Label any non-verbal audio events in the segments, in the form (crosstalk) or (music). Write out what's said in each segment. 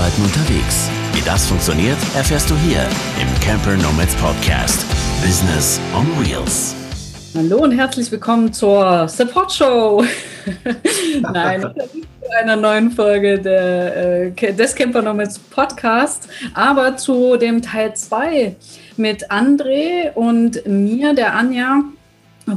Arbeiten unterwegs. Wie das funktioniert, erfährst du hier im Camper Nomads Podcast. Business on Wheels. Hallo und herzlich willkommen zur Support Show. (laughs) Nein, zu einer neuen Folge der, äh, des Camper Nomads Podcast, aber zu dem Teil 2 mit André und mir, der Anja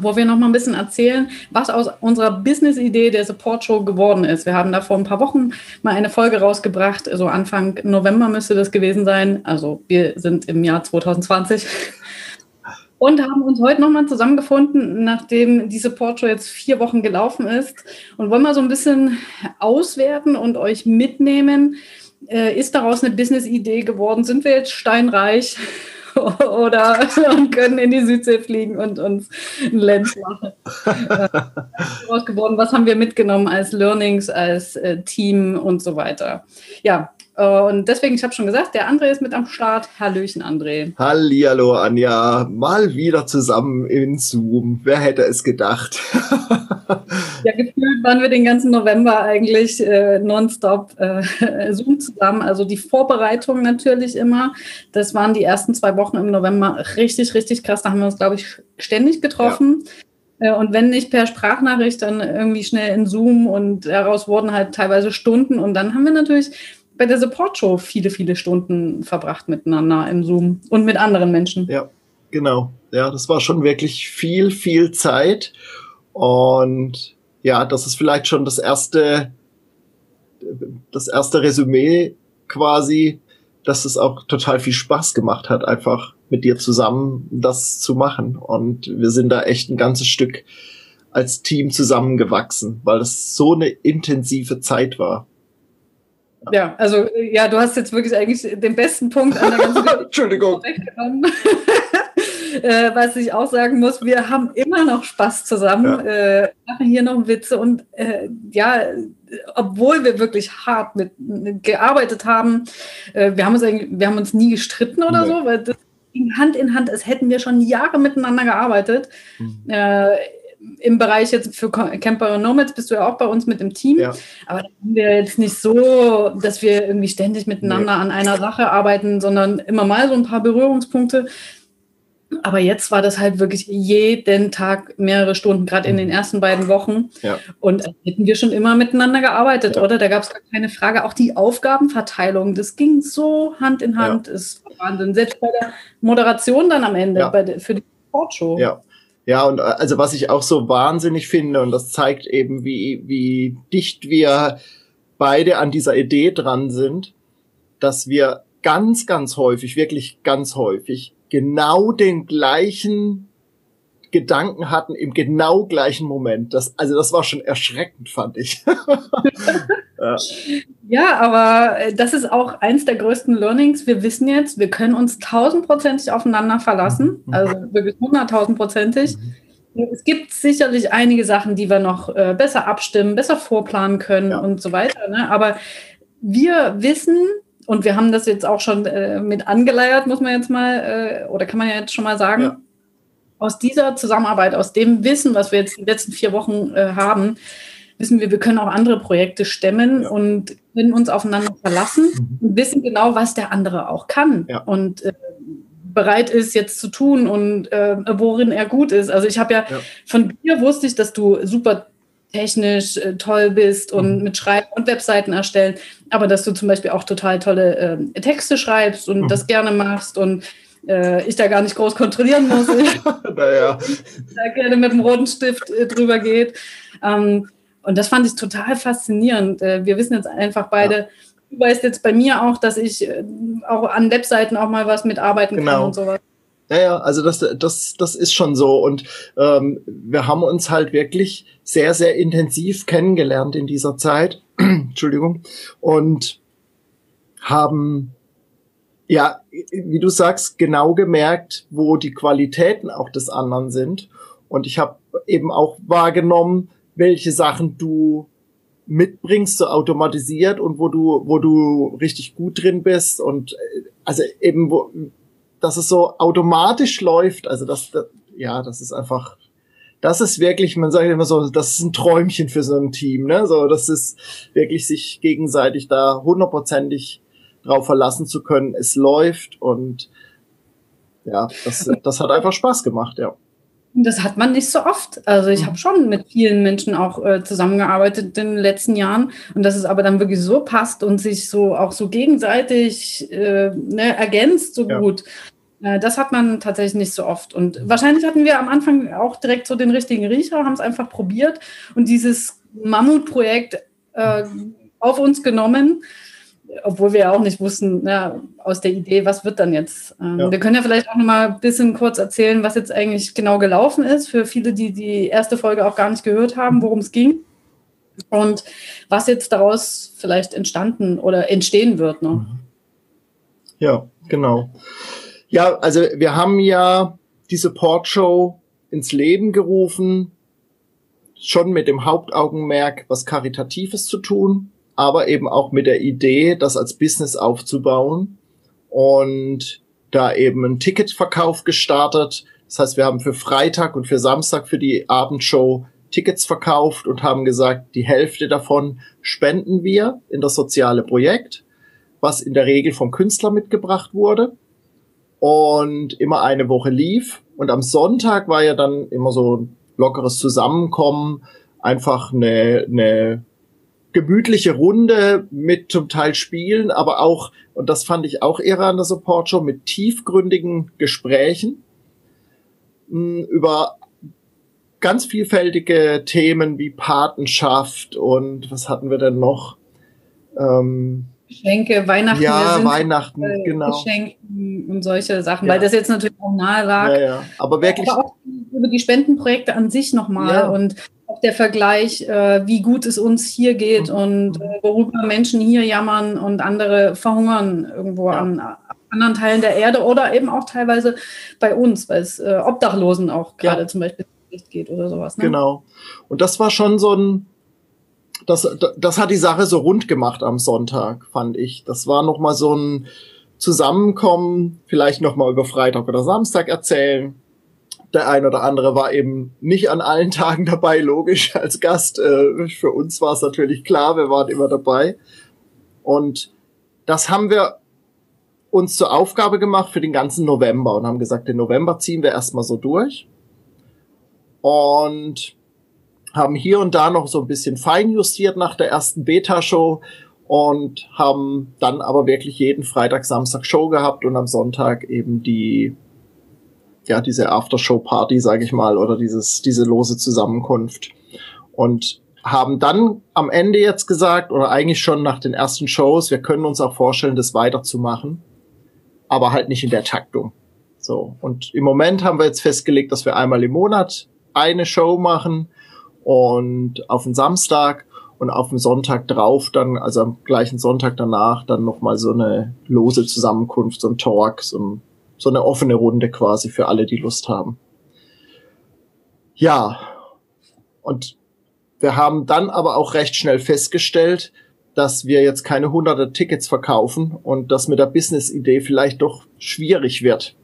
wo wir noch mal ein bisschen erzählen, was aus unserer Business-Idee der Support-Show geworden ist. Wir haben da vor ein paar Wochen mal eine Folge rausgebracht, so Anfang November müsste das gewesen sein. Also wir sind im Jahr 2020 und haben uns heute nochmal zusammengefunden, nachdem die Support-Show jetzt vier Wochen gelaufen ist und wollen mal so ein bisschen auswerten und euch mitnehmen. Äh, ist daraus eine Business-Idee geworden? Sind wir jetzt steinreich? (laughs) oder und können in die Südsee fliegen und uns ein Lenz machen. äh, was haben wir mitgenommen als Learnings, als äh, Team und so weiter. Ja, und deswegen, ich habe schon gesagt, der André ist mit am Start. Hallöchen, André. Hallihallo, Anja. Mal wieder zusammen in Zoom. Wer hätte es gedacht? ja, gefühlt waren wir den ganzen November eigentlich äh, nonstop äh, (laughs) Zoom zusammen. Also die Vorbereitung natürlich immer. Das waren die ersten zwei Wochen im November richtig, richtig krass. Da haben wir uns, glaube ich, ständig getroffen. Ja. Äh, und wenn nicht per Sprachnachricht, dann irgendwie schnell in Zoom und daraus wurden halt teilweise Stunden. Und dann haben wir natürlich bei der Support-Show viele, viele Stunden verbracht miteinander im Zoom und mit anderen Menschen. Ja, genau. Ja, das war schon wirklich viel, viel Zeit. Und ja, das ist vielleicht schon das erste, das erste Resümee quasi, dass es auch total viel Spaß gemacht hat, einfach mit dir zusammen das zu machen. Und wir sind da echt ein ganzes Stück als Team zusammengewachsen, weil es so eine intensive Zeit war. Ja, also ja, du hast jetzt wirklich eigentlich den besten Punkt an der ganzen (laughs) Entschuldigung. (laughs) äh, was ich auch sagen muss, wir haben immer noch Spaß zusammen, ja. äh, machen hier noch Witze und äh, ja, obwohl wir wirklich hart mit, mit gearbeitet haben, äh, wir haben uns wir haben uns nie gestritten oder nee. so, weil das ging Hand in Hand, als hätten wir schon Jahre miteinander gearbeitet. Mhm. Im Bereich jetzt für Camper und Nomads bist du ja auch bei uns mit dem Team. Ja. Aber da haben wir jetzt nicht so, dass wir irgendwie ständig miteinander nee. an einer Sache arbeiten, sondern immer mal so ein paar Berührungspunkte. Aber jetzt war das halt wirklich jeden Tag mehrere Stunden, gerade in den mhm. ersten beiden Wochen. Ja. Und hätten wir schon immer miteinander gearbeitet, ja. oder? Da gab es gar keine Frage. Auch die Aufgabenverteilung, das ging so Hand in Hand. Ja. Ist Wahnsinn. Selbst bei der Moderation dann am Ende, bei der, für die Sportshow. Ja. Ja, und äh, also was ich auch so wahnsinnig finde, und das zeigt eben, wie, wie dicht wir beide an dieser Idee dran sind, dass wir ganz, ganz häufig, wirklich ganz häufig, genau den gleichen Gedanken hatten im genau gleichen Moment. Das, also das war schon erschreckend, fand ich. (laughs) ja. ja. aber äh, das ist auch eins der größten Learnings. Wir wissen jetzt, wir können uns tausendprozentig aufeinander verlassen, mhm. also wirklich hunderttausendprozentig. Mhm. Es gibt sicherlich einige Sachen, die wir noch äh, besser abstimmen, besser vorplanen können ja. und so weiter. Ne? Aber wir wissen, und wir haben das jetzt auch schon äh, mit angeleiert, muss man jetzt mal, äh, oder kann man ja jetzt schon mal sagen, ja aus dieser Zusammenarbeit, aus dem Wissen, was wir jetzt die letzten vier Wochen äh, haben, wissen wir, wir können auch andere Projekte stemmen ja. und können uns aufeinander verlassen mhm. und wissen genau, was der andere auch kann ja. und äh, bereit ist jetzt zu tun und äh, worin er gut ist. Also ich habe ja, ja, von dir wusste ich, dass du super technisch äh, toll bist und mhm. mit Schreiben und Webseiten erstellen, aber dass du zum Beispiel auch total tolle äh, Texte schreibst und mhm. das gerne machst und äh, ich da gar nicht groß kontrollieren muss. (laughs) naja. da gerne mit dem roten Stift äh, drüber geht. Ähm, und das fand ich total faszinierend. Äh, wir wissen jetzt einfach beide, ja. du weißt jetzt bei mir auch, dass ich äh, auch an Webseiten auch mal was mitarbeiten genau. kann und sowas. Ja, ja, also das, das, das ist schon so. Und ähm, wir haben uns halt wirklich sehr, sehr intensiv kennengelernt in dieser Zeit. (clears throat) Entschuldigung. Und haben ja, wie du sagst, genau gemerkt, wo die Qualitäten auch des anderen sind. Und ich habe eben auch wahrgenommen, welche Sachen du mitbringst, so automatisiert und wo du, wo du richtig gut drin bist und äh, also eben, wo, dass es so automatisch läuft. Also das, das ja, das ist einfach, das ist wirklich, man sagt immer so, das ist ein Träumchen für so ein Team, ne? So, das ist wirklich sich gegenseitig da hundertprozentig darauf verlassen zu können, es läuft und ja, das, das hat einfach Spaß gemacht, ja. Das hat man nicht so oft. Also ich mhm. habe schon mit vielen Menschen auch äh, zusammengearbeitet in den letzten Jahren und dass es aber dann wirklich so passt und sich so auch so gegenseitig äh, ne, ergänzt so ja. gut. Äh, das hat man tatsächlich nicht so oft. Und wahrscheinlich hatten wir am Anfang auch direkt so den richtigen Riecher, haben es einfach probiert und dieses Mammutprojekt äh, auf uns genommen obwohl wir ja auch nicht wussten, ja, aus der Idee, was wird dann jetzt. Ähm, ja. Wir können ja vielleicht auch noch mal ein bisschen kurz erzählen, was jetzt eigentlich genau gelaufen ist, für viele, die die erste Folge auch gar nicht gehört haben, worum es ging und was jetzt daraus vielleicht entstanden oder entstehen wird. Ne? Ja, genau. Ja, also wir haben ja die Support Show ins Leben gerufen, schon mit dem Hauptaugenmerk, was Karitatives zu tun aber eben auch mit der Idee, das als Business aufzubauen und da eben einen Ticketverkauf gestartet. Das heißt, wir haben für Freitag und für Samstag für die Abendshow Tickets verkauft und haben gesagt, die Hälfte davon spenden wir in das soziale Projekt, was in der Regel vom Künstler mitgebracht wurde und immer eine Woche lief. Und am Sonntag war ja dann immer so ein lockeres Zusammenkommen, einfach eine, eine gemütliche Runde mit zum Teil Spielen, aber auch, und das fand ich auch eher an der Support Show, mit tiefgründigen Gesprächen mh, hm, über ganz vielfältige Themen wie Patenschaft und was hatten wir denn noch? Ähm, Geschenke, Weihnachten. Ja, Weihnachten, äh, genau. Geschenken und solche Sachen, ja. weil das jetzt natürlich auch nahe lag. Ja, ja. Aber wirklich. Aber auch über die Spendenprojekte an sich nochmal und der Vergleich, äh, wie gut es uns hier geht mhm. und äh, worüber Menschen hier jammern und andere verhungern irgendwo ja. an anderen Teilen der Erde oder eben auch teilweise bei uns, weil es äh, Obdachlosen auch gerade ja. zum Beispiel nicht geht oder sowas. Ne? Genau. Und das war schon so ein, das, das hat die Sache so rund gemacht am Sonntag, fand ich. Das war nochmal so ein Zusammenkommen, vielleicht nochmal über Freitag oder Samstag erzählen der ein oder andere war eben nicht an allen Tagen dabei, logisch (laughs) als Gast. Äh, für uns war es natürlich klar, wir waren immer dabei. Und das haben wir uns zur Aufgabe gemacht für den ganzen November und haben gesagt, den November ziehen wir erstmal so durch. Und haben hier und da noch so ein bisschen feinjustiert nach der ersten Beta-Show und haben dann aber wirklich jeden Freitag, Samstag Show gehabt und am Sonntag eben die ja, diese Aftershow-Party, sage ich mal, oder dieses, diese lose Zusammenkunft. Und haben dann am Ende jetzt gesagt, oder eigentlich schon nach den ersten Shows, wir können uns auch vorstellen, das weiterzumachen, aber halt nicht in der Taktung. So. Und im Moment haben wir jetzt festgelegt, dass wir einmal im Monat eine Show machen und auf den Samstag und auf den Sonntag drauf dann, also am gleichen Sonntag danach, dann nochmal so eine lose Zusammenkunft, so ein Talk, so ein so eine offene Runde quasi für alle, die Lust haben. Ja, und wir haben dann aber auch recht schnell festgestellt, dass wir jetzt keine hunderte Tickets verkaufen und das mit der Business-Idee vielleicht doch schwierig wird.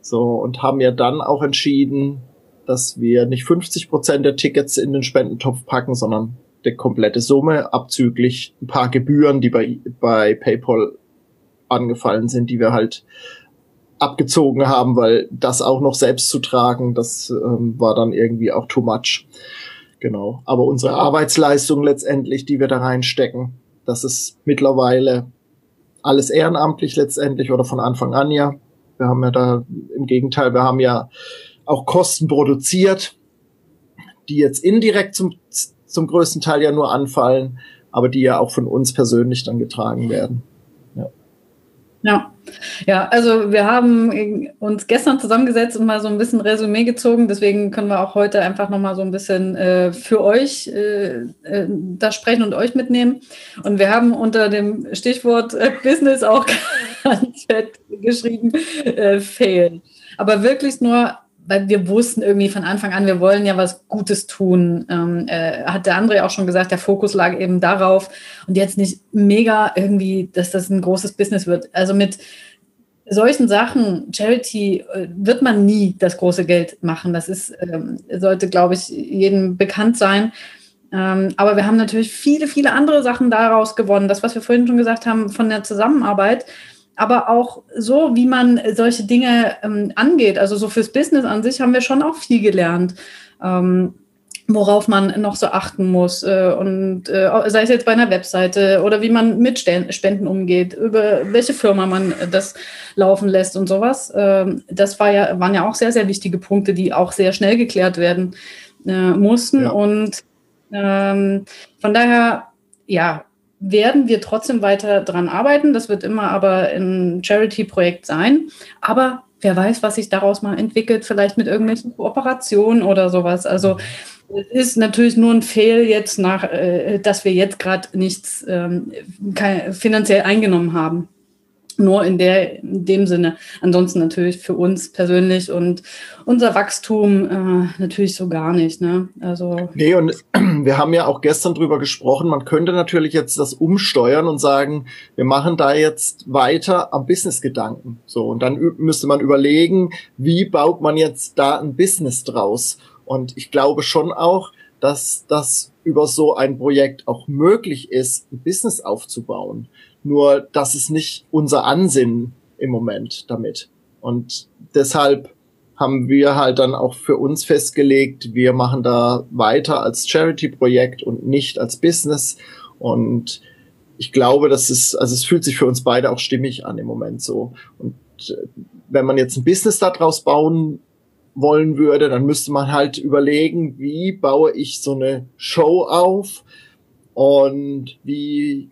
So, und haben ja dann auch entschieden, dass wir nicht 50 Prozent der Tickets in den Spendentopf packen, sondern die komplette Summe abzüglich ein paar Gebühren, die bei, bei PayPal angefallen sind, die wir halt abgezogen haben, weil das auch noch selbst zu tragen, das ähm, war dann irgendwie auch too much. Genau. Aber unsere Arbeitsleistung letztendlich, die wir da reinstecken, das ist mittlerweile alles ehrenamtlich letztendlich oder von Anfang an ja. Wir haben ja da im Gegenteil, wir haben ja auch Kosten produziert, die jetzt indirekt zum, zum größten Teil ja nur anfallen, aber die ja auch von uns persönlich dann getragen werden. Ja. Ja, also wir haben uns gestern zusammengesetzt und mal so ein bisschen Resümee gezogen. Deswegen können wir auch heute einfach nochmal so ein bisschen äh, für euch äh, äh, das sprechen und euch mitnehmen. Und wir haben unter dem Stichwort äh, Business auch (laughs) geschrieben, äh, fail. Aber wirklich nur weil wir wussten irgendwie von Anfang an, wir wollen ja was Gutes tun. Ähm, äh, hat der André auch schon gesagt, der Fokus lag eben darauf und jetzt nicht mega irgendwie, dass das ein großes Business wird. Also mit solchen Sachen, Charity, äh, wird man nie das große Geld machen. Das ist, ähm, sollte, glaube ich, jedem bekannt sein. Ähm, aber wir haben natürlich viele, viele andere Sachen daraus gewonnen. Das, was wir vorhin schon gesagt haben von der Zusammenarbeit, aber auch so, wie man solche Dinge ähm, angeht. Also so fürs Business an sich haben wir schon auch viel gelernt. Ähm, worauf man noch so achten muss äh, und äh, sei es jetzt bei einer Webseite oder wie man mit Spenden umgeht, über welche Firma man das laufen lässt und sowas. Ähm, das war ja, waren ja auch sehr, sehr wichtige Punkte, die auch sehr schnell geklärt werden äh, mussten. Ja. Und ähm, von daher, ja, werden wir trotzdem weiter dran arbeiten. Das wird immer aber ein Charity-Projekt sein. Aber wer weiß, was sich daraus mal entwickelt, vielleicht mit irgendwelchen Kooperationen oder sowas. Also es ist natürlich nur ein Fehl jetzt nach, äh, dass wir jetzt gerade nichts ähm, finanziell eingenommen haben. Nur in, der, in dem Sinne. Ansonsten natürlich für uns persönlich und unser Wachstum äh, natürlich so gar nicht. Ne? Also nee, und (clears throat) wir haben ja auch gestern drüber gesprochen, man könnte natürlich jetzt das umsteuern und sagen, wir machen da jetzt weiter am Business-Gedanken. So, und dann müsste man überlegen, wie baut man jetzt da ein Business draus? Und ich glaube schon auch, dass das über so ein Projekt auch möglich ist, ein Business aufzubauen. Nur, das ist nicht unser Ansinnen im Moment damit. Und deshalb haben wir halt dann auch für uns festgelegt, wir machen da weiter als Charity-Projekt und nicht als Business. Und ich glaube, das ist, also es fühlt sich für uns beide auch stimmig an im Moment so. Und äh, wenn man jetzt ein Business daraus bauen wollen würde, dann müsste man halt überlegen, wie baue ich so eine Show auf und wie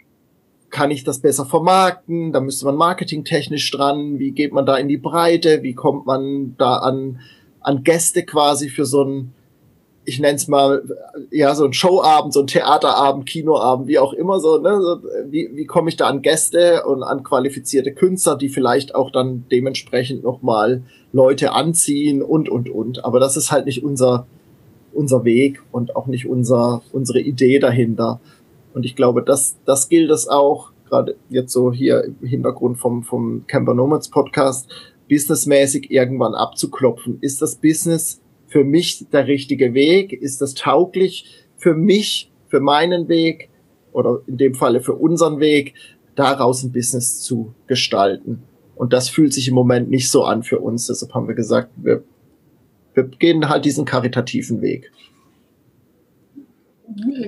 kann ich das besser vermarkten? Da müsste man marketingtechnisch dran. Wie geht man da in die Breite? Wie kommt man da an, an Gäste quasi für so ein, ich nenne es mal, ja, so ein Showabend, so ein Theaterabend, Kinoabend, wie auch immer so, ne? Wie, wie komme ich da an Gäste und an qualifizierte Künstler, die vielleicht auch dann dementsprechend nochmal Leute anziehen und, und, und. Aber das ist halt nicht unser, unser Weg und auch nicht unser, unsere Idee dahinter. Und ich glaube, das, das gilt es auch, gerade jetzt so hier im Hintergrund vom, vom Camper Nomads Podcast, businessmäßig irgendwann abzuklopfen. Ist das Business für mich der richtige Weg? Ist das tauglich für mich, für meinen Weg oder in dem Falle für unseren Weg, daraus ein Business zu gestalten? Und das fühlt sich im Moment nicht so an für uns. Deshalb haben wir gesagt, wir, wir gehen halt diesen karitativen Weg.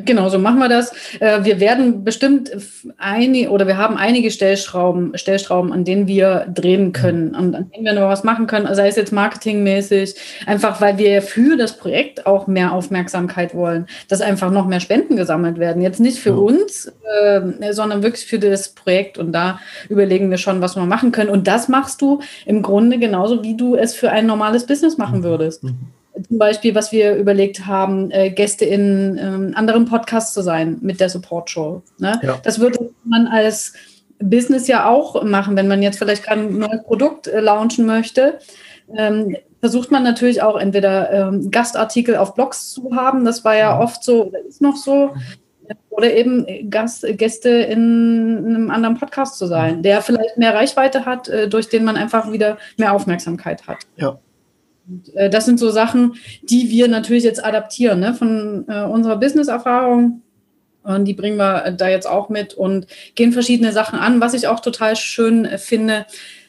Genau, so machen wir das. Äh, wir werden bestimmt einige oder wir haben einige Stellschrauben, Stellschrauben, an denen wir drehen können und an denen wir noch was machen können, sei es jetzt marketingmäßig, einfach weil wir für das Projekt auch mehr Aufmerksamkeit wollen, dass einfach noch mehr Spenden gesammelt werden. Jetzt nicht für uns, äh, sondern wirklich für das Projekt. Und da überlegen wir schon, was wir machen können. Und das machst du im Grunde genauso, wie du es für ein normales Business machen mhm. würdest. Mhm zum Beispiel, was wir überlegt haben, äh, Gäste in ähm, anderen Podcasts zu sein mit der Support Show. Ne? Ja. Das würde man als Business ja auch machen, wenn man jetzt vielleicht gerade ein neues Produkt äh, launchen möchte. Ähm, versucht man natürlich auch entweder ähm, Gastartikel auf Blogs zu haben, das war ja mhm. oft so oder ist noch so, oder eben Gast, Gäste in einem anderen Podcast zu sein, der vielleicht mehr Reichweite hat, äh, durch den man einfach wieder mehr Aufmerksamkeit hat. Ja. Äh, das sind so Sachen, die wir natürlich jetzt adaptieren ne, von äh, unserer Business-Erfahrung. Und die bringen wir da jetzt auch mit und gehen verschiedene Sachen an. Was ich auch total schön äh, finde,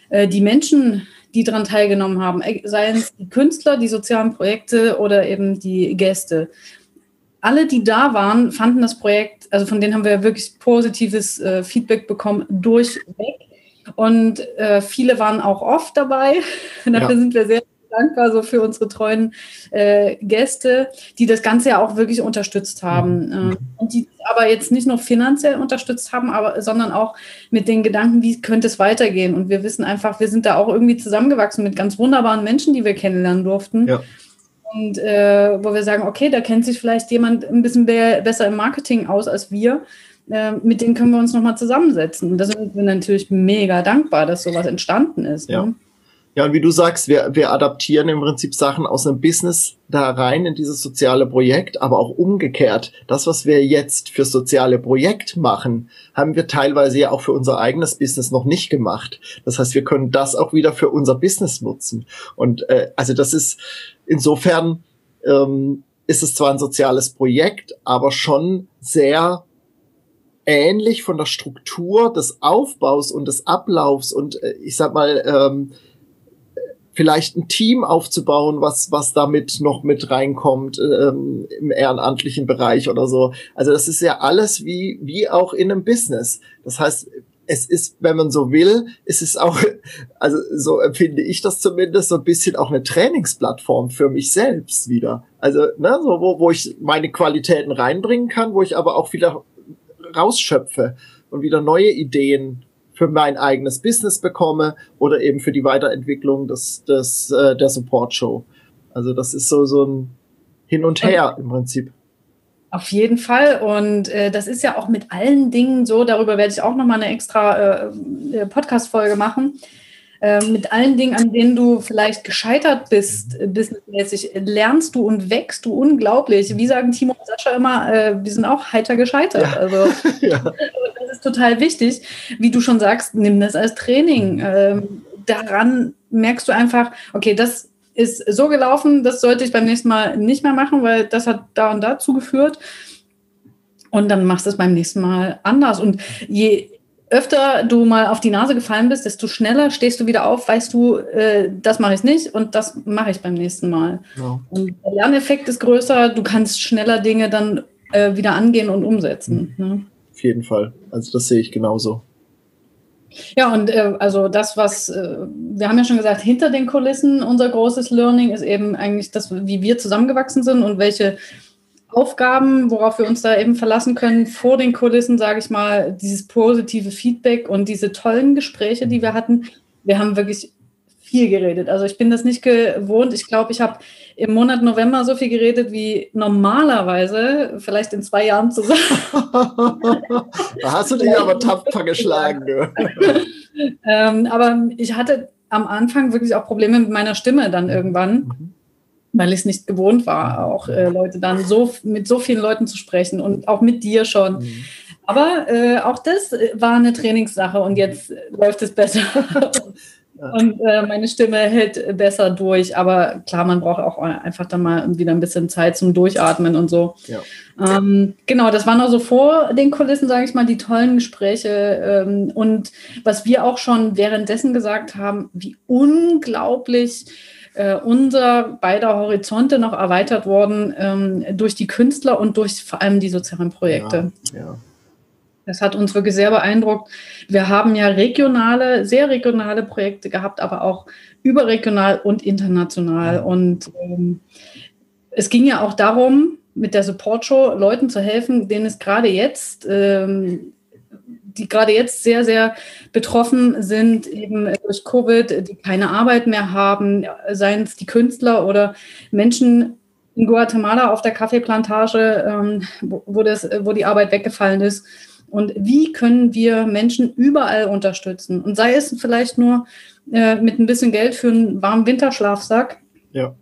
äh, die Menschen, die daran teilgenommen haben, äh, seien es die Künstler, die sozialen Projekte oder eben die Gäste. Alle, die da waren, fanden das Projekt, also von denen haben wir wirklich positives äh, Feedback bekommen, durchweg. Und äh, viele waren auch oft dabei. (laughs) Dafür ja. sind wir sehr dankbar so für unsere treuen äh, Gäste, die das Ganze ja auch wirklich unterstützt haben. Mhm. Äh, und die aber jetzt nicht nur finanziell unterstützt haben, aber, sondern auch mit den Gedanken, wie könnte es weitergehen. Und wir wissen einfach, wir sind da auch irgendwie zusammengewachsen mit ganz wunderbaren Menschen, die wir kennenlernen durften. Ja. Und äh, wo wir sagen, okay, da kennt sich vielleicht jemand ein bisschen besser im Marketing aus als wir. Äh, mit denen können wir uns nochmal zusammensetzen. Und da sind wir natürlich mega dankbar, dass sowas entstanden ist. Ja. Ne? Ja, und wie du sagst, wir, wir adaptieren im Prinzip Sachen aus einem Business da rein in dieses soziale Projekt, aber auch umgekehrt. Das, was wir jetzt für soziale Projekt machen, haben wir teilweise ja auch für unser eigenes Business noch nicht gemacht. Das heißt, wir können das auch wieder für unser Business nutzen. Und äh, also das ist insofern ähm, ist es zwar ein soziales Projekt, aber schon sehr ähnlich von der Struktur des Aufbaus und des Ablaufs und äh, ich sag mal, ähm, vielleicht ein Team aufzubauen, was, was damit noch mit reinkommt ähm, im ehrenamtlichen Bereich oder so. Also das ist ja alles wie, wie auch in einem Business. Das heißt, es ist, wenn man so will, ist es auch, (laughs) also so empfinde ich das zumindest, so ein bisschen auch eine Trainingsplattform für mich selbst wieder. Also, ne, so wo, wo ich meine Qualitäten reinbringen kann, wo ich aber auch wieder rausschöpfe und wieder neue Ideen für mein eigenes Business bekomme oder eben für die Weiterentwicklung des, des, äh, der Support-Show. Also das ist so, so ein Hin und Her im Prinzip. Auf jeden Fall. Und äh, das ist ja auch mit allen Dingen so, darüber werde ich auch nochmal eine extra äh, äh Podcast-Folge machen. Äh, mit allen Dingen, an denen du vielleicht gescheitert bist, äh, businessmäßig, lernst du und wächst du unglaublich. Wie sagen Timo und Sascha immer, äh, wir sind auch heiter gescheitert. Ja. Also (laughs) ja. das ist total wichtig. Wie du schon sagst, nimm das als Training. Ähm, daran merkst du einfach, okay, das ist so gelaufen, das sollte ich beim nächsten Mal nicht mehr machen, weil das hat da und dazu geführt. Und dann machst du es beim nächsten Mal anders. Und je öfter du mal auf die Nase gefallen bist, desto schneller stehst du wieder auf, weißt du, äh, das mache ich nicht und das mache ich beim nächsten Mal. Ja. Und der Lerneffekt ist größer, du kannst schneller Dinge dann äh, wieder angehen und umsetzen. Mhm. Ne? Auf jeden Fall. Also das sehe ich genauso. Ja, und äh, also das, was äh, wir haben ja schon gesagt, hinter den Kulissen unser großes Learning ist eben eigentlich das, wie wir zusammengewachsen sind und welche Aufgaben, worauf wir uns da eben verlassen können, vor den Kulissen, sage ich mal, dieses positive Feedback und diese tollen Gespräche, die wir hatten. Wir haben wirklich viel geredet. Also ich bin das nicht gewohnt. Ich glaube, ich habe im Monat November so viel geredet wie normalerweise, vielleicht in zwei Jahren zusammen. (laughs) da hast du dich aber tapfer geschlagen. (laughs) ähm, aber ich hatte am Anfang wirklich auch Probleme mit meiner Stimme dann irgendwann. Mhm weil ich es nicht gewohnt war, auch äh, Leute dann so mit so vielen Leuten zu sprechen und auch mit dir schon. Mhm. Aber äh, auch das äh, war eine Trainingssache und jetzt läuft es besser. (laughs) und äh, meine Stimme hält besser durch. Aber klar, man braucht auch einfach dann mal wieder ein bisschen Zeit zum Durchatmen und so. Ja. Ähm, genau, das waren also vor den Kulissen, sage ich mal, die tollen Gespräche. Ähm, und was wir auch schon währenddessen gesagt haben, wie unglaublich äh, unser beider Horizonte noch erweitert worden ähm, durch die Künstler und durch vor allem die sozialen Projekte. Ja, ja. Das hat uns wirklich sehr beeindruckt. Wir haben ja regionale, sehr regionale Projekte gehabt, aber auch überregional und international. Und ähm, es ging ja auch darum, mit der Support Show Leuten zu helfen, denen es gerade jetzt ähm, die gerade jetzt sehr, sehr betroffen sind, eben durch Covid, die keine Arbeit mehr haben, seien es die Künstler oder Menschen in Guatemala auf der Kaffeeplantage, ähm, wo, das, wo die Arbeit weggefallen ist. Und wie können wir Menschen überall unterstützen? Und sei es vielleicht nur äh, mit ein bisschen Geld für einen warmen Winterschlafsack. Ja.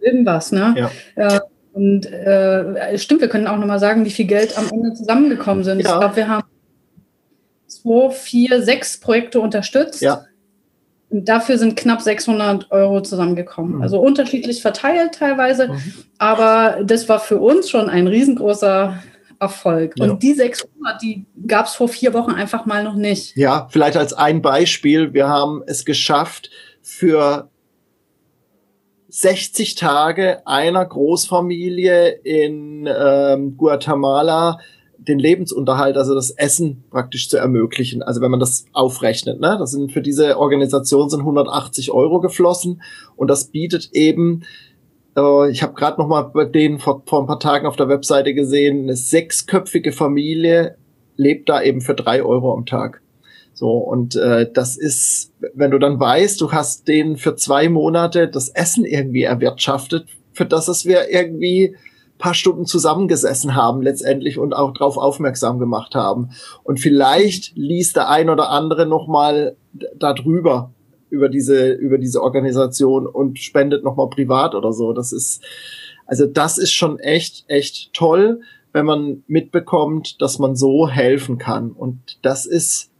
Irgendwas, ne? Ja. Äh, und äh, stimmt, wir können auch nochmal sagen, wie viel Geld am Ende zusammengekommen sind. Ja. Ich glaube, wir haben zwei, vier, sechs Projekte unterstützt. Ja. Und dafür sind knapp 600 Euro zusammengekommen. Mhm. Also unterschiedlich verteilt teilweise. Mhm. Aber das war für uns schon ein riesengroßer Erfolg. Ja. Und die 600, die gab es vor vier Wochen einfach mal noch nicht. Ja, vielleicht als ein Beispiel. Wir haben es geschafft, für 60 Tage einer Großfamilie in ähm, Guatemala den Lebensunterhalt, also das Essen praktisch zu ermöglichen. Also wenn man das aufrechnet, ne? das sind für diese Organisation sind 180 Euro geflossen und das bietet eben, äh, ich habe gerade noch mal bei denen vor, vor ein paar Tagen auf der Webseite gesehen, eine sechsköpfige Familie lebt da eben für drei Euro am Tag. So, und äh, das ist, wenn du dann weißt, du hast denen für zwei Monate das Essen irgendwie erwirtschaftet, für das es wir irgendwie paar Stunden zusammengesessen haben letztendlich und auch darauf aufmerksam gemacht haben. Und vielleicht liest der ein oder andere noch mal darüber über diese über diese Organisation und spendet noch mal privat oder so. Das ist also das ist schon echt echt toll, wenn man mitbekommt, dass man so helfen kann. Und das ist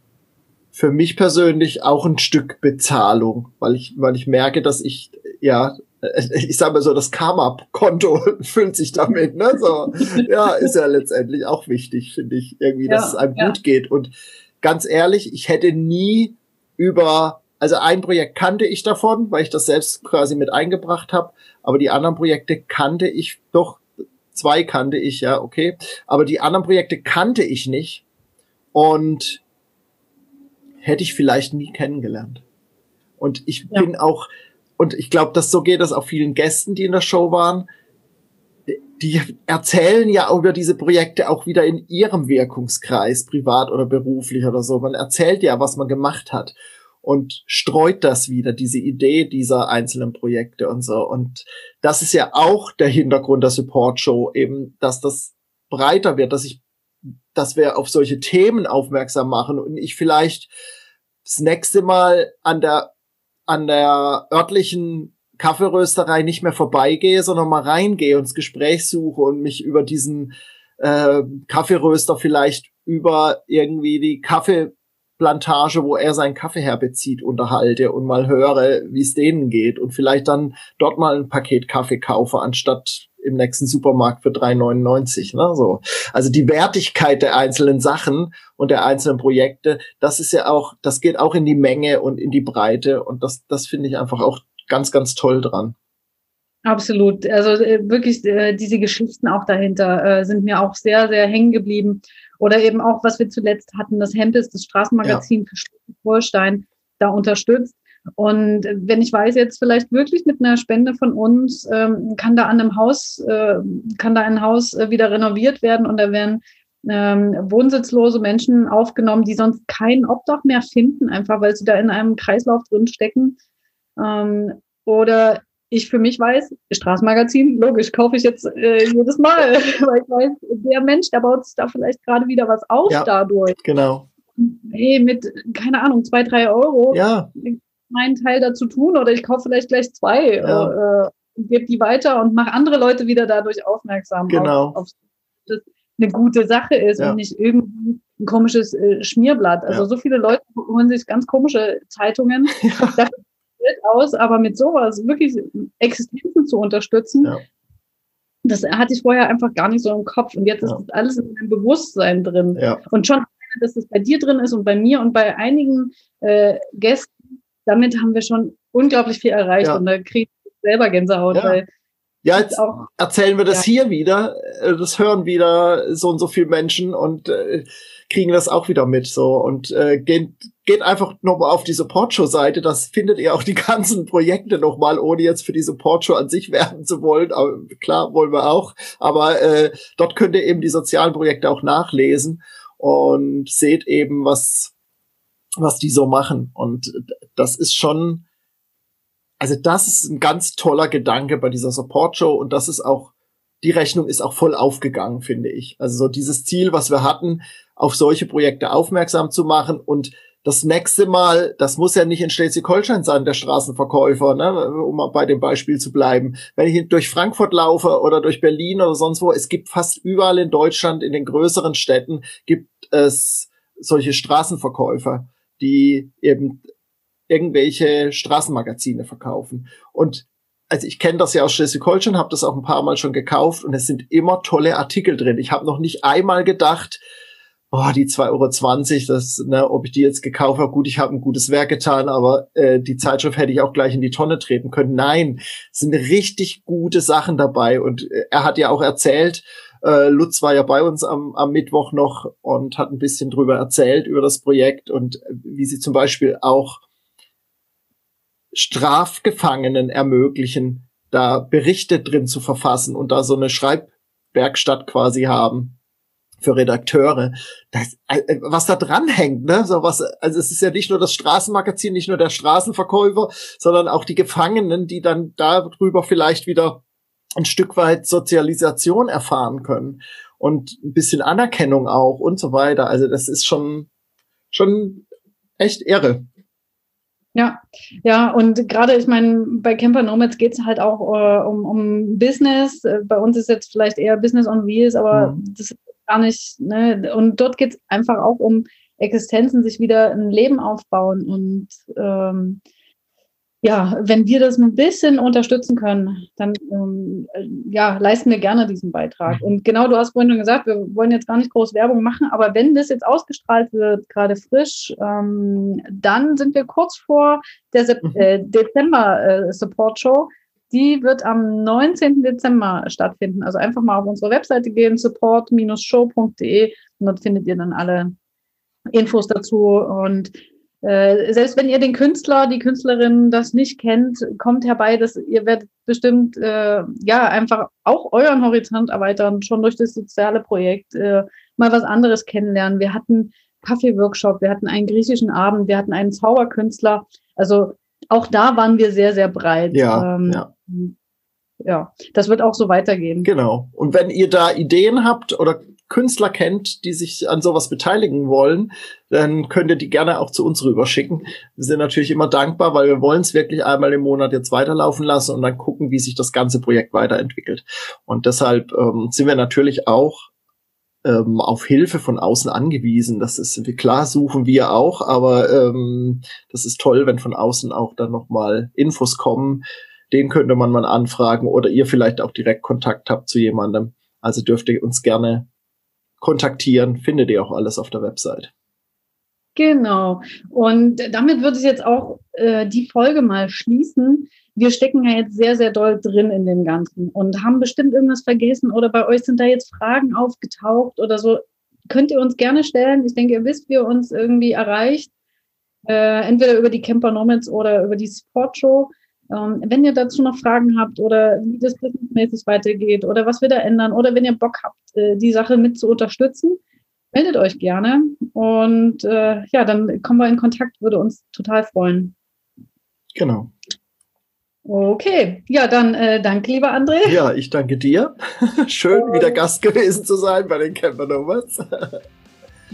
für mich persönlich auch ein Stück Bezahlung, weil ich weil ich merke, dass ich ja (laughs) ich sage mal so, das Karma-Konto (laughs) füllt sich damit. Ne? So, ja, ist ja letztendlich auch wichtig, finde ich, irgendwie, dass ja, es einem ja. gut geht. Und ganz ehrlich, ich hätte nie über, also ein Projekt kannte ich davon, weil ich das selbst quasi mit eingebracht habe, aber die anderen Projekte kannte ich doch, zwei kannte ich, ja, okay, aber die anderen Projekte kannte ich nicht und hätte ich vielleicht nie kennengelernt. Und ich ja. bin auch, und ich glaube, dass so geht es auch vielen Gästen, die in der Show waren, die erzählen ja über diese Projekte auch wieder in ihrem Wirkungskreis, privat oder beruflich oder so. Man erzählt ja, was man gemacht hat und streut das wieder, diese Idee dieser einzelnen Projekte und so. Und das ist ja auch der Hintergrund der Support Show, eben, dass das breiter wird, dass ich, dass wir auf solche Themen aufmerksam machen und ich vielleicht das nächste Mal an der, an der örtlichen Kaffeerösterei nicht mehr vorbeigehe, sondern mal reingehe und das Gespräch suche und mich über diesen äh, Kaffeeröster vielleicht über irgendwie die Kaffeeplantage, wo er seinen Kaffee herbezieht, unterhalte und mal höre, wie es denen geht und vielleicht dann dort mal ein Paket Kaffee kaufe, anstatt im nächsten Supermarkt für 3,99. Ne? So. Also die Wertigkeit der einzelnen Sachen und der einzelnen Projekte, das ist ja auch, das geht auch in die Menge und in die Breite und das, das finde ich einfach auch ganz, ganz toll dran. Absolut. Also äh, wirklich äh, diese Geschichten auch dahinter äh, sind mir auch sehr, sehr hängen geblieben. Oder eben auch, was wir zuletzt hatten, das Hempels, das Straßenmagazin ja. für Schleswig-Holstein, da unterstützt. Und wenn ich weiß jetzt vielleicht wirklich mit einer Spende von uns, ähm, kann da an einem Haus, äh, kann da ein Haus äh, wieder renoviert werden und da werden ähm, wohnsitzlose Menschen aufgenommen, die sonst kein Obdach mehr finden, einfach weil sie da in einem Kreislauf drin stecken. Ähm, oder ich für mich weiß, Straßenmagazin, logisch, kaufe ich jetzt äh, jedes Mal, (laughs) weil ich weiß, der Mensch, der baut sich da vielleicht gerade wieder was auf ja, dadurch. Genau. Hey, mit, keine Ahnung, zwei, drei Euro. Ja. Meinen Teil dazu tun oder ich kaufe vielleicht gleich zwei ja. äh, und gebe die weiter und mache andere Leute wieder dadurch aufmerksam genau. auf, auf das eine gute Sache ist ja. und nicht irgendwie ein komisches äh, Schmierblatt. Also ja. so viele Leute holen sich ganz komische Zeitungen. (laughs) Ja. Geld aus, aber mit sowas wirklich Existenzen zu unterstützen, ja. das hatte ich vorher einfach gar nicht so im Kopf. Und jetzt ist alles in meinem Bewusstsein drin. Und schon, dass das bei dir drin ist und bei mir und bei einigen äh, Gästen, damit haben wir schon unglaublich viel erreicht. Und da kriege ich selber Gänsehaut, weil ja, jetzt auch, erzählen wir das ja. hier wieder. Äh, das hören wieder so und so viele Menschen und äh, kriegen das auch wieder mit. So und äh, gehen, geht einfach nochmal auf die Support-Show-Seite. Das findet ihr auch die (laughs) ganzen Projekte nochmal, ohne jetzt für die Support-Show an sich werben zu wollen. Aber klar, wollen wir auch. Aber äh, dort könnt ihr eben die sozialen Projekte auch nachlesen und seht eben, was, was die so machen. Und das ist schon, also das ist ein ganz toller Gedanke bei dieser Support-Show und das ist auch die Rechnung ist auch voll aufgegangen, finde ich. Also so dieses Ziel, was wir hatten, auf solche Projekte aufmerksam zu machen und das nächste Mal, das muss ja nicht in Schleswig-Holstein sein, der Straßenverkäufer, ne, um mal bei dem Beispiel zu bleiben. Wenn ich durch Frankfurt laufe oder durch Berlin oder sonst wo, es gibt fast überall in Deutschland, in den größeren Städten, gibt es solche Straßenverkäufer, die eben irgendwelche Straßenmagazine verkaufen. Und also ich kenne das ja aus Schleswig-Holstein, habe das auch ein paar Mal schon gekauft und es sind immer tolle Artikel drin. Ich habe noch nicht einmal gedacht, oh, die 2,20 Euro, das, ne, ob ich die jetzt gekauft habe, gut, ich habe ein gutes Werk getan, aber äh, die Zeitschrift hätte ich auch gleich in die Tonne treten können. Nein, es sind richtig gute Sachen dabei. Und äh, er hat ja auch erzählt, äh, Lutz war ja bei uns am, am Mittwoch noch und hat ein bisschen drüber erzählt, über das Projekt und wie sie zum Beispiel auch Strafgefangenen ermöglichen, da Berichte drin zu verfassen und da so eine Schreibwerkstatt quasi haben für Redakteure. Das, äh, was da dran hängt, ne? So was, also es ist ja nicht nur das Straßenmagazin, nicht nur der Straßenverkäufer, sondern auch die Gefangenen, die dann darüber vielleicht wieder ein Stück weit Sozialisation erfahren können und ein bisschen Anerkennung auch und so weiter. Also das ist schon, schon echt irre. Ja, ja, und gerade, ich meine, bei Camper Nomads geht es halt auch äh, um, um Business. Äh, bei uns ist jetzt vielleicht eher Business on Wheels, aber mhm. das ist gar nicht, ne? Und dort geht es einfach auch um Existenzen, sich wieder ein Leben aufbauen und ähm, ja, wenn wir das ein bisschen unterstützen können, dann ähm, ja, leisten wir gerne diesen Beitrag. Und genau, du hast vorhin schon gesagt, wir wollen jetzt gar nicht groß Werbung machen, aber wenn das jetzt ausgestrahlt wird, gerade frisch, ähm, dann sind wir kurz vor der mhm. äh, Dezember äh, Support Show. Die wird am 19. Dezember stattfinden. Also einfach mal auf unsere Webseite gehen, support-show.de und dort findet ihr dann alle Infos dazu. Und äh, selbst wenn ihr den Künstler, die Künstlerin das nicht kennt, kommt herbei, dass ihr werdet bestimmt äh, ja einfach auch euren Horizont erweitern, schon durch das soziale Projekt, äh, mal was anderes kennenlernen. Wir hatten Kaffee-Workshop, wir hatten einen griechischen Abend, wir hatten einen Zauberkünstler. Also auch da waren wir sehr, sehr breit. Ja, ähm, ja. ja, das wird auch so weitergehen. Genau. Und wenn ihr da Ideen habt oder Künstler kennt, die sich an sowas beteiligen wollen, dann könnt ihr die gerne auch zu uns rüberschicken. Wir sind natürlich immer dankbar, weil wir wollen es wirklich einmal im Monat jetzt weiterlaufen lassen und dann gucken, wie sich das ganze Projekt weiterentwickelt. Und deshalb ähm, sind wir natürlich auch ähm, auf Hilfe von außen angewiesen. Das ist klar, suchen wir auch, aber ähm, das ist toll, wenn von außen auch dann nochmal Infos kommen. Den könnte man mal anfragen oder ihr vielleicht auch direkt Kontakt habt zu jemandem. Also dürft ihr uns gerne kontaktieren. Findet ihr auch alles auf der Website. Genau. Und damit würde ich jetzt auch äh, die Folge mal schließen. Wir stecken ja jetzt sehr, sehr doll drin in dem Ganzen und haben bestimmt irgendwas vergessen oder bei euch sind da jetzt Fragen aufgetaucht oder so. Könnt ihr uns gerne stellen. Ich denke, ihr wisst, wie ihr uns irgendwie erreicht. Äh, entweder über die Camper Nomads oder über die Sport Show. Ähm, wenn ihr dazu noch Fragen habt oder wie das businessmäßig weitergeht oder was wir da ändern oder wenn ihr Bock habt, äh, die Sache mit zu unterstützen, meldet euch gerne. Und äh, ja, dann kommen wir in Kontakt, würde uns total freuen. Genau. Okay, ja, dann äh, danke, lieber André. Ja, ich danke dir. (laughs) Schön, wieder Gast gewesen zu sein bei den Camper Nomads.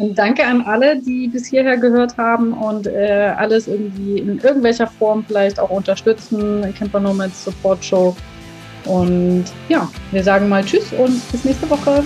Und danke an alle, die bis hierher gehört haben und äh, alles irgendwie in irgendwelcher Form vielleicht auch unterstützen. Camper Nomads Support Show. Und ja, wir sagen mal Tschüss und bis nächste Woche.